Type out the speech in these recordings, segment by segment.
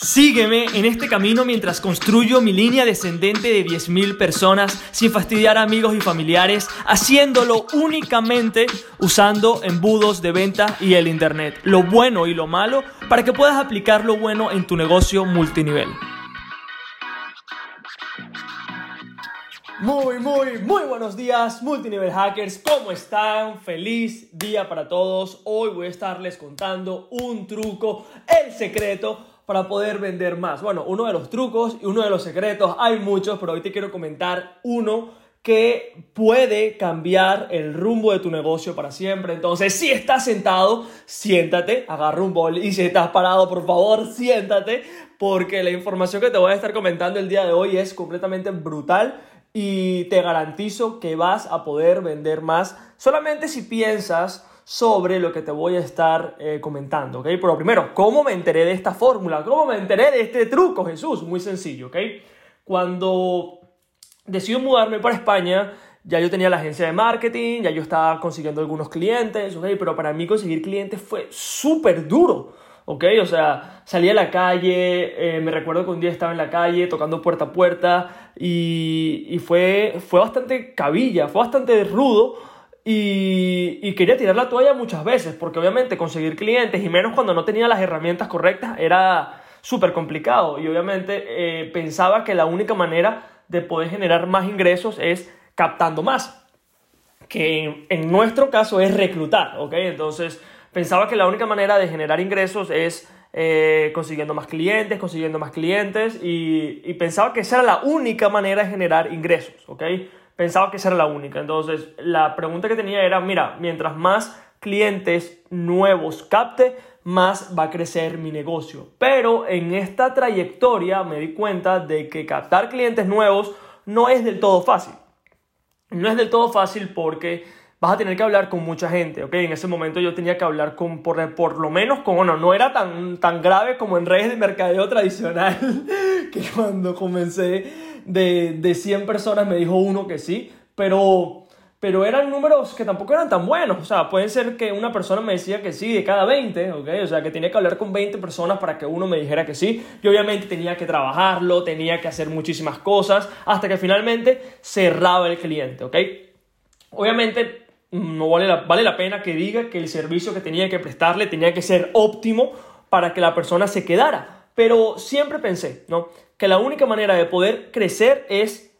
Sígueme en este camino mientras construyo mi línea descendente de 10.000 personas sin fastidiar a amigos y familiares, haciéndolo únicamente usando embudos de venta y el Internet, lo bueno y lo malo, para que puedas aplicar lo bueno en tu negocio multinivel. Muy, muy, muy buenos días, multinivel hackers. ¿Cómo están? Feliz día para todos. Hoy voy a estarles contando un truco, el secreto para poder vender más? Bueno, uno de los trucos y uno de los secretos, hay muchos, pero hoy te quiero comentar uno que puede cambiar el rumbo de tu negocio para siempre. Entonces, si estás sentado, siéntate, agarra un bol y si estás parado, por favor, siéntate, porque la información que te voy a estar comentando el día de hoy es completamente brutal y te garantizo que vas a poder vender más solamente si piensas sobre lo que te voy a estar eh, comentando, ¿ok? Pero primero, ¿cómo me enteré de esta fórmula? ¿Cómo me enteré de este truco, Jesús? Muy sencillo, ¿ok? Cuando decidí mudarme para España, ya yo tenía la agencia de marketing, ya yo estaba consiguiendo algunos clientes, ¿ok? Pero para mí conseguir clientes fue súper duro, ¿ok? O sea, salí a la calle, eh, me recuerdo que un día estaba en la calle tocando puerta a puerta y, y fue, fue bastante cabilla, fue bastante rudo y, quería tirar la toalla muchas veces, porque obviamente conseguir clientes, y menos cuando no tenía las herramientas correctas, era súper complicado. Y obviamente eh, pensaba que la única manera de poder generar más ingresos es captando más, que en, nuestro caso es reclutar, ¿ok? Entonces pensaba que la única manera de generar ingresos es eh, consiguiendo más clientes, consiguiendo más clientes, y, y pensaba que esa era la única manera de generar ingresos, ¿ok? Pensaba que esa era la única. Entonces, la pregunta que tenía era, mira, mientras más clientes nuevos capte, más va a crecer mi negocio. Pero en esta trayectoria me di cuenta de que captar clientes nuevos no es del todo fácil. No es del todo fácil porque vas a tener que hablar con mucha gente, ¿ok? En ese momento yo tenía que hablar con, por, por lo menos con, bueno, no era tan, tan grave como en redes de mercadeo tradicional, que cuando comencé de, de 100 personas me dijo uno que sí, pero, pero eran números que tampoco eran tan buenos. O sea, puede ser que una persona me decía que sí de cada 20, ¿ok? O sea, que tenía que hablar con 20 personas para que uno me dijera que sí. Y obviamente tenía que trabajarlo, tenía que hacer muchísimas cosas, hasta que finalmente cerraba el cliente, ¿ok? Obviamente no vale la, vale la pena que diga que el servicio que tenía que prestarle tenía que ser óptimo para que la persona se quedara. Pero siempre pensé, ¿no? Que la única manera de poder crecer es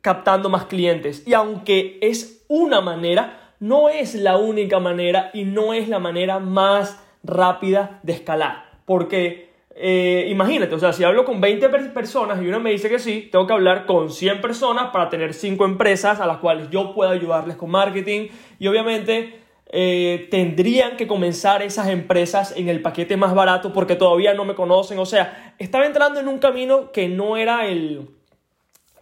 captando más clientes. Y aunque es una manera, no es la única manera y no es la manera más rápida de escalar. Porque eh, imagínate, o sea, si hablo con 20 personas y una me dice que sí, tengo que hablar con 100 personas para tener 5 empresas a las cuales yo pueda ayudarles con marketing. Y obviamente eh, tendrían que comenzar esas empresas en el paquete más barato porque todavía no me conocen. O sea, estaba entrando en un camino que no era el,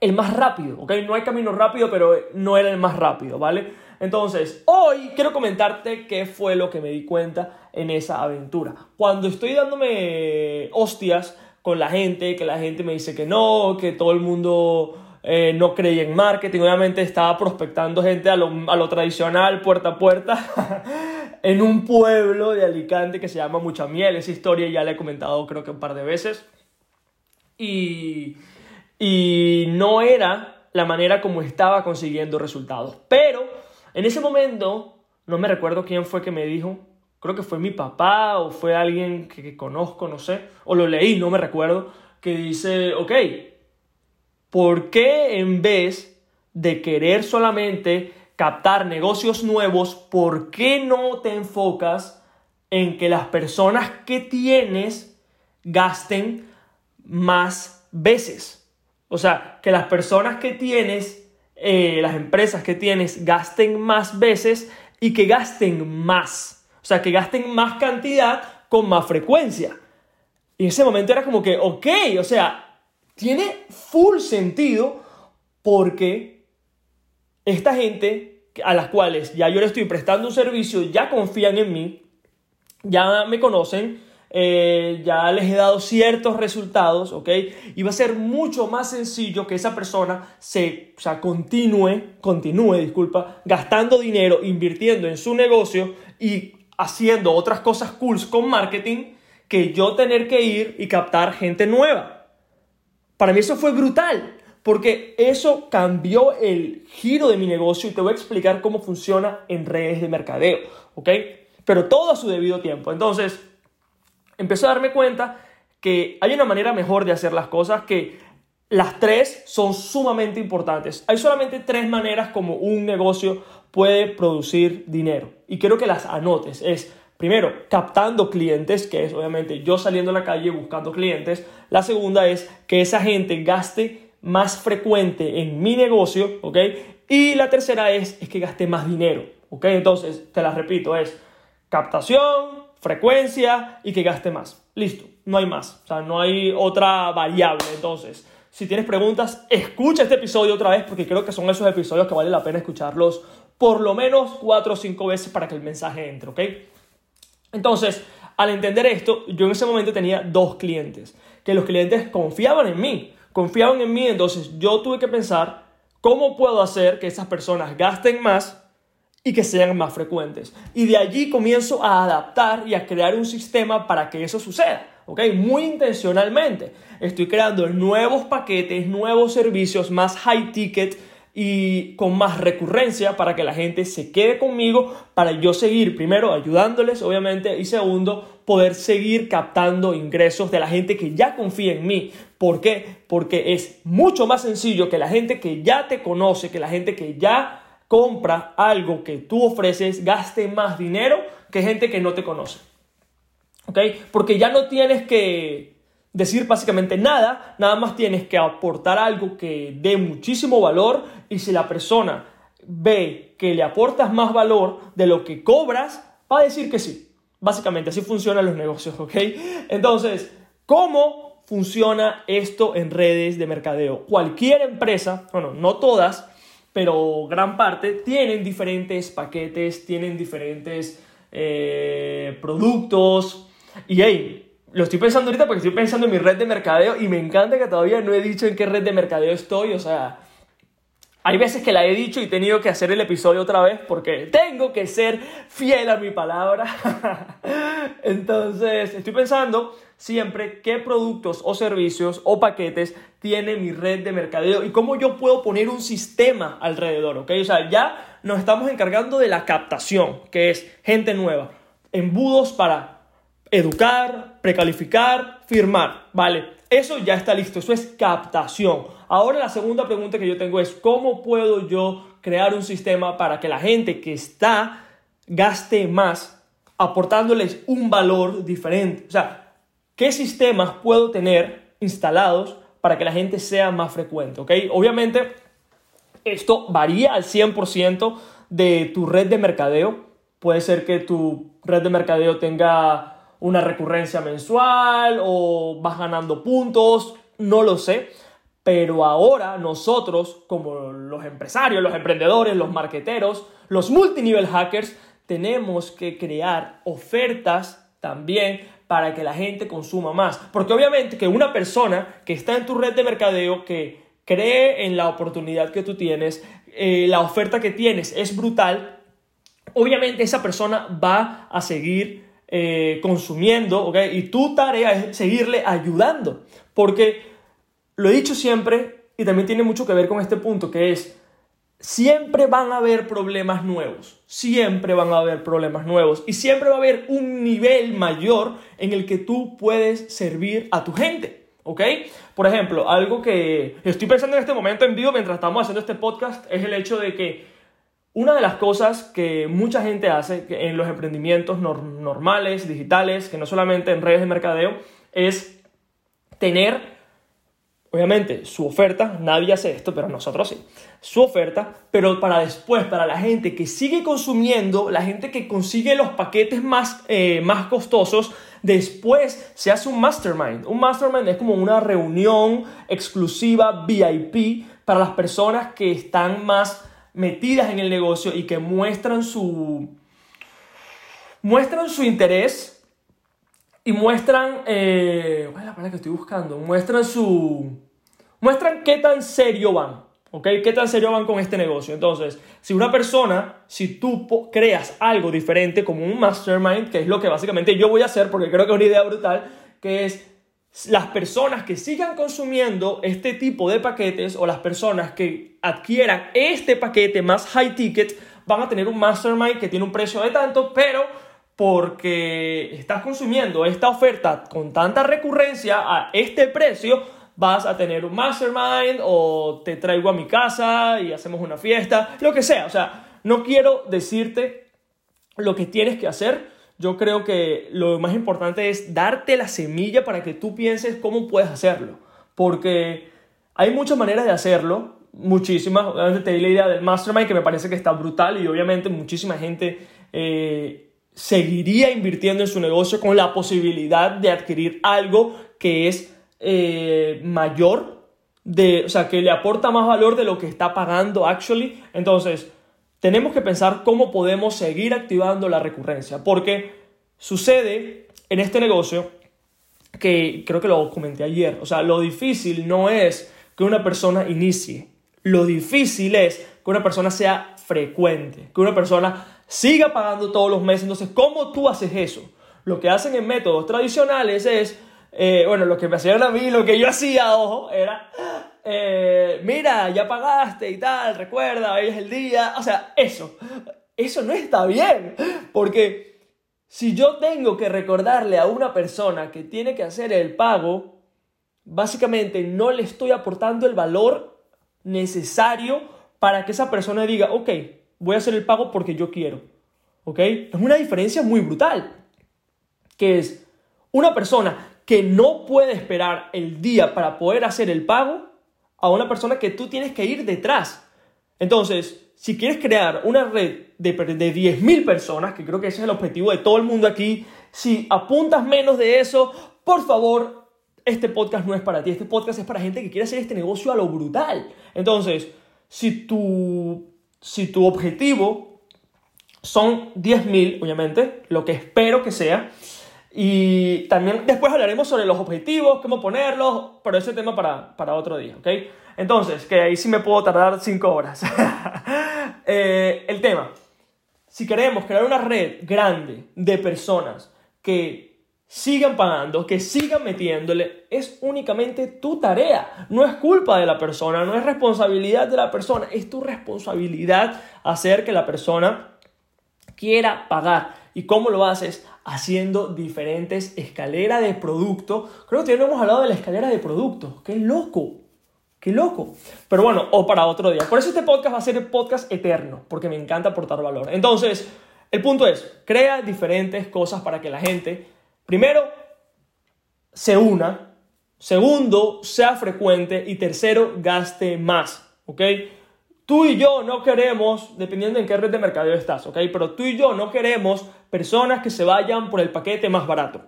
el más rápido, ¿ok? No hay camino rápido, pero no era el más rápido, ¿vale? Entonces, hoy quiero comentarte qué fue lo que me di cuenta en esa aventura. Cuando estoy dándome hostias con la gente, que la gente me dice que no, que todo el mundo eh, no creía en marketing, obviamente estaba prospectando gente a lo, tradicional, puerta a puerta, en un pueblo de Alicante que se llama Mucha Miel. Esa historia ya la he comentado creo que un par de veces. Y, y no era la manera como estaba consiguiendo resultados. Pero en ese momento, no me recuerdo quién fue que me dijo, creo que fue mi papá o fue alguien que, que conozco, no sé, o lo leí, no me recuerdo, que dice, ok, ¿por qué en vez de querer solamente captar negocios nuevos, ¿por qué no te enfocas en que las personas que tienes gasten más veces? O sea, que las personas que tienes, eh, las empresas que tienes, gasten más veces y que gasten más. O sea, que gasten más cantidad con más frecuencia. Y en ese momento era como que, ok, o sea, tiene full sentido porque esta gente a las cuales ya yo le estoy prestando un servicio, ya confían en mí, ya me conocen, eh, ya les he dado ciertos resultados, ¿ok? Y va a ser mucho más sencillo que esa persona se, o sea, continúe, continúe, disculpa, gastando dinero, invirtiendo en su negocio y haciendo otras cosas cool con marketing que yo tener que ir y captar gente nueva. Para mí eso fue brutal, porque eso cambió el giro de mi negocio y te voy a explicar cómo funciona en redes de mercadeo, ¿ok? Pero todo a su debido tiempo. Entonces, empecé a darme cuenta que hay una manera mejor de hacer las cosas que las tres son sumamente importantes. Hay solamente tres maneras como un negocio puede producir dinero. Y quiero que las anotes. Es, primero, captando clientes, que es obviamente yo saliendo a la calle buscando clientes. La segunda es que esa gente gaste más frecuente en mi negocio, ¿ok? Y la tercera es, es que gaste más dinero, ¿ok? Entonces, te la repito, es captación, frecuencia y que gaste más. Listo, no hay más. O sea, no hay otra variable. Entonces, si tienes preguntas, escucha este episodio otra vez porque creo que son esos episodios que vale la pena escucharlos por lo menos cuatro o cinco veces para que el mensaje entre, ¿ok? Entonces, al entender esto, yo en ese momento tenía dos clientes, que los clientes confiaban en mí, confiaban en mí, entonces yo tuve que pensar cómo puedo hacer que esas personas gasten más y que sean más frecuentes. Y de allí comienzo a adaptar y a crear un sistema para que eso suceda. ¿ok? Muy intencionalmente. Estoy creando nuevos paquetes, nuevos servicios más high ticket y con más recurrencia para que la gente se quede conmigo, para yo seguir primero ayudándoles, obviamente, y segundo, poder seguir captando ingresos de la gente que ya confía en mí. ¿Por qué? Porque es mucho más sencillo que la gente que ya te conoce, que la gente que ya compra algo que tú ofreces, gaste más dinero que gente que no te conoce. ¿Ok? Porque ya no tienes que decir básicamente nada, nada más tienes que aportar algo que dé muchísimo valor y si la persona ve que le aportas más valor de lo que cobras, va a decir que sí. Básicamente así funcionan los negocios, ¿ok? Entonces, ¿cómo funciona esto en redes de mercadeo? Cualquier empresa, bueno, no todas, pero gran parte, tienen diferentes paquetes, tienen diferentes eh, productos, y hey, lo estoy pensando ahorita porque estoy pensando en mi red de mercadeo y me encanta que todavía no he dicho en qué red de mercadeo estoy. O sea, hay veces que la he dicho y he tenido que hacer el episodio otra vez porque tengo que ser fiel a mi palabra. Entonces, estoy pensando siempre qué productos o servicios o paquetes tiene mi red de mercadeo y cómo yo puedo poner un sistema alrededor, ¿ok? O sea, ya nos estamos encargando de la captación, que es gente nueva, embudos para educar, precalificar, firmar, ¿vale? Eso ya está listo, eso es captación. Ahora la segunda pregunta que yo tengo es, ¿cómo puedo yo crear un sistema para que la gente que está gaste más aportándoles un valor diferente? O sea, ¿qué sistemas puedo tener instalados para que la gente sea más frecuente? ¿Ok? Obviamente, esto varía al 100% de tu red de mercadeo. Puede ser que tu red de mercadeo tenga una recurrencia mensual o vas ganando puntos, no lo sé. Pero ahora nosotros, como los empresarios, los emprendedores, los marqueteros, los multinivel hackers, tenemos que crear ofertas también para que la gente consuma más. Porque obviamente que una persona que está en tu red de mercadeo, que cree en la oportunidad que tú tienes, eh, la oferta que tienes es brutal, obviamente esa persona va a seguir eh, consumiendo, ¿ok? Y tu tarea es seguirle ayudando, porque lo he dicho siempre y también tiene mucho que ver con este punto, que es, siempre van a haber problemas nuevos, siempre van a haber problemas nuevos y siempre va a haber un nivel mayor en el que tú puedes servir a tu gente. ¿Ok? Por ejemplo, algo que estoy pensando en este momento en vivo mientras estamos haciendo este podcast es el hecho de que una de las cosas que mucha gente hace en los emprendimientos normales, digitales, que no solamente en redes de mercadeo, es tener, obviamente, su oferta, nadie hace esto, pero nosotros sí, su oferta, pero para después, para la gente que sigue consumiendo, la gente que consigue los paquetes más, eh, más costosos, después se hace un mastermind. Un mastermind es como una reunión exclusiva VIP para las personas que están más metidas en el negocio y que muestran su, muestran su interés y muestran, eh, ¿cuál es la palabra que estoy buscando? Muestran su, muestran qué tan serio van, ¿Ok? ¿Qué tan serio van con este negocio? Entonces, si una persona, si tú creas algo diferente como un mastermind, que es lo que básicamente yo voy a hacer, porque creo que es una idea brutal, que es las personas que sigan consumiendo este tipo de paquetes o las personas que adquieran este paquete más high ticket van a tener un mastermind que tiene un precio de tanto, pero porque estás consumiendo esta oferta con tanta recurrencia a este precio, vas a tener un mastermind o te traigo a mi casa y hacemos una fiesta, lo que sea. O sea, no quiero decirte lo que tienes que hacer. Yo creo que lo más importante es darte la semilla para que tú pienses cómo puedes hacerlo. Porque hay muchas maneras de hacerlo, muchísimas. Obviamente te di la idea del mastermind que me parece que está brutal y obviamente muchísima gente eh, seguiría invirtiendo en su negocio con la posibilidad de adquirir algo que es eh, mayor, de, o sea, que le aporta más valor de lo que está pagando actually. Entonces, tenemos que pensar cómo podemos seguir activando la recurrencia, porque sucede en este negocio que creo que lo comenté ayer, o sea, lo difícil no es que una persona inicie, lo difícil es que una persona sea frecuente, que una persona siga pagando todos los meses. Entonces, ¿cómo tú haces eso? Lo que hacen en métodos tradicionales es, eh, bueno, lo que me hacían a mí, lo que yo hacía, ojo, era, eh, mira, ya pagaste y tal, recuerda, hoy es el día. O sea, eso, eso no está bien, porque si yo tengo que recordarle a una persona que tiene que hacer el pago, básicamente no le estoy aportando el valor necesario para que esa persona diga, ok, voy a hacer el pago porque yo quiero. ¿Ok? Es una diferencia muy brutal. Que es una persona que no puede esperar el día para poder hacer el pago a una persona que tú tienes que ir detrás. Entonces, si quieres crear una red de, de 10.000 personas, que creo que ese es el objetivo de todo el mundo aquí, si apuntas menos de eso, por favor, este podcast no es para ti. Este podcast es para gente que quiere hacer este negocio a lo brutal. Entonces, si tu si tu objetivo son 10.000, obviamente, lo que espero que sea, y también después hablaremos sobre los objetivos, cómo ponerlos, pero ese tema para, para otro día, ¿ok? Entonces, que ahí sí me puedo tardar 5 horas. Eh, el tema, si queremos crear una red grande de personas que sigan pagando, que sigan metiéndole, es únicamente tu tarea. No es culpa de la persona, no es responsabilidad de la persona, es tu responsabilidad hacer que la persona quiera pagar. ¿Y cómo lo haces? Haciendo diferentes escaleras de producto. Creo que ya hemos hablado de la escalera de producto. ¡Qué loco! ¡Qué loco! Pero bueno, o para otro día. Por eso este podcast va a ser el podcast eterno, porque me encanta aportar valor. Entonces, el punto es, crea diferentes cosas para que la gente Primero, se una. Segundo, sea frecuente. Y tercero, gaste más. ¿Ok? Tú y yo no queremos, dependiendo en qué red de mercadeo estás, ¿ok? Pero tú y yo no queremos personas que se vayan por el paquete más barato.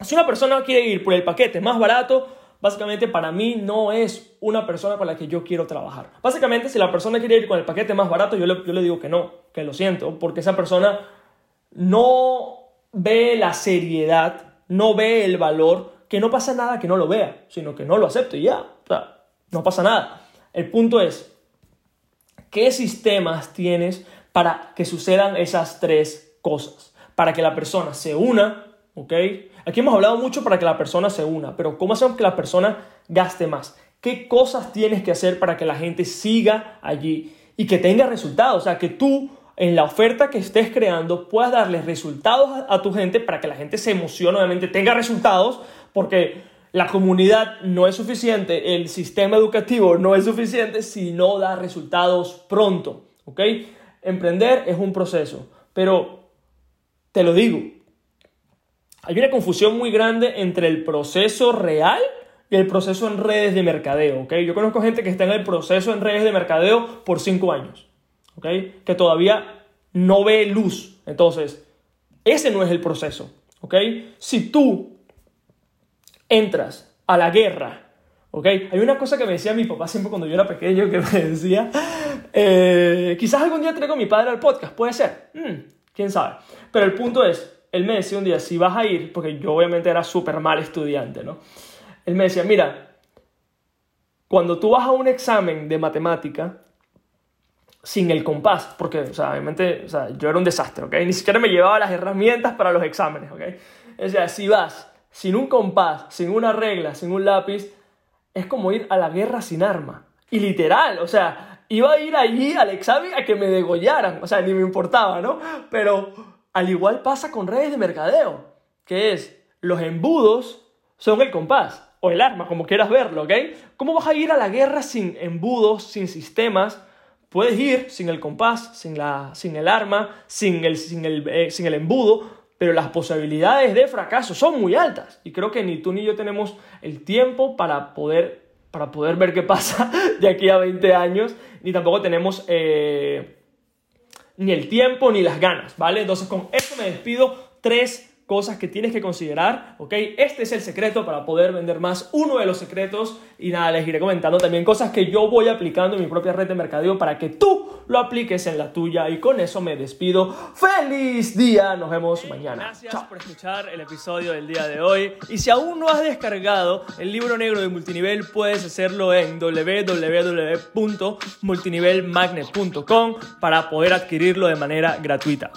Si una persona quiere ir por el paquete más barato, básicamente para mí no es una persona con la que yo quiero trabajar. Básicamente, si la persona quiere ir con el paquete más barato, yo le, digo que no, que lo siento, porque esa persona no ve la seriedad, no ve el valor, que no pasa nada que no lo vea, sino que no lo acepte y ya. O sea, no pasa nada. El punto es, ¿qué sistemas tienes para que sucedan esas tres cosas? Para que la persona se una, ¿ok? Aquí hemos hablado mucho para que la persona se una, pero ¿cómo hacemos que la persona gaste más? ¿Qué cosas tienes que hacer para que la gente siga allí y que tenga resultados? O sea, que tú en la oferta que estés creando puedas darle resultados a, tu gente para que la gente se emocione, obviamente tenga resultados, porque la comunidad no es suficiente, el sistema educativo no es suficiente si no da resultados pronto, ¿ok? Emprender es un proceso, pero te lo digo, hay una confusión muy grande entre el proceso real y el proceso en redes de mercadeo, ¿ok? Yo conozco gente que está en el proceso en redes de mercadeo por cinco años que todavía no ve luz. Entonces, ese no es el proceso. ¿ok? Si tú entras a la guerra, ¿ok? Hay una cosa que me decía mi papá siempre cuando yo era pequeño, que me decía, eh, quizás algún día traigo a mi padre al podcast, puede ser, hmm, quién sabe. Pero el punto es, él me decía un día, si vas a ir, porque yo obviamente era súper mal estudiante, ¿no? Él me decía, mira, cuando tú vas a un examen de matemática sin el compás, porque, o sea, obviamente, o sea, yo era un desastre, ¿ok? Ni siquiera me llevaba las herramientas para los exámenes, ¿ok? O sea, si vas sin un compás, sin una regla, sin un lápiz, es como ir a la guerra sin arma. Y literal, o sea, iba a ir allí al examen a que me degollaran, o sea, ni me importaba, ¿no? Pero al igual pasa con redes de mercadeo, que es, los embudos son el compás, o el arma, como quieras verlo, ¿ok? ¿Cómo vas a ir a la guerra sin embudos, sin sistemas? Puedes ir sin el compás, sin, la, sin el arma, sin el, sin, el, eh, sin el embudo, pero las posibilidades de fracaso son muy altas. Y creo que ni tú ni yo tenemos el tiempo para poder, para poder ver qué pasa de aquí a 20 años, ni tampoco tenemos eh, ni el tiempo ni las ganas, ¿vale? Entonces con esto me despido. Tres cosas que tienes que considerar, ¿ok? Este es el secreto para poder vender más, uno de los secretos, y nada, les iré comentando también cosas que yo voy aplicando en mi propia red de mercadeo para que tú lo apliques en la tuya, y con eso me despido. ¡Feliz día! Nos vemos mañana. Gracias por escuchar el episodio del día de hoy, y si aún no has descargado el libro negro de multinivel, puedes hacerlo en www.multinivelmagnet.com para poder adquirirlo de manera gratuita.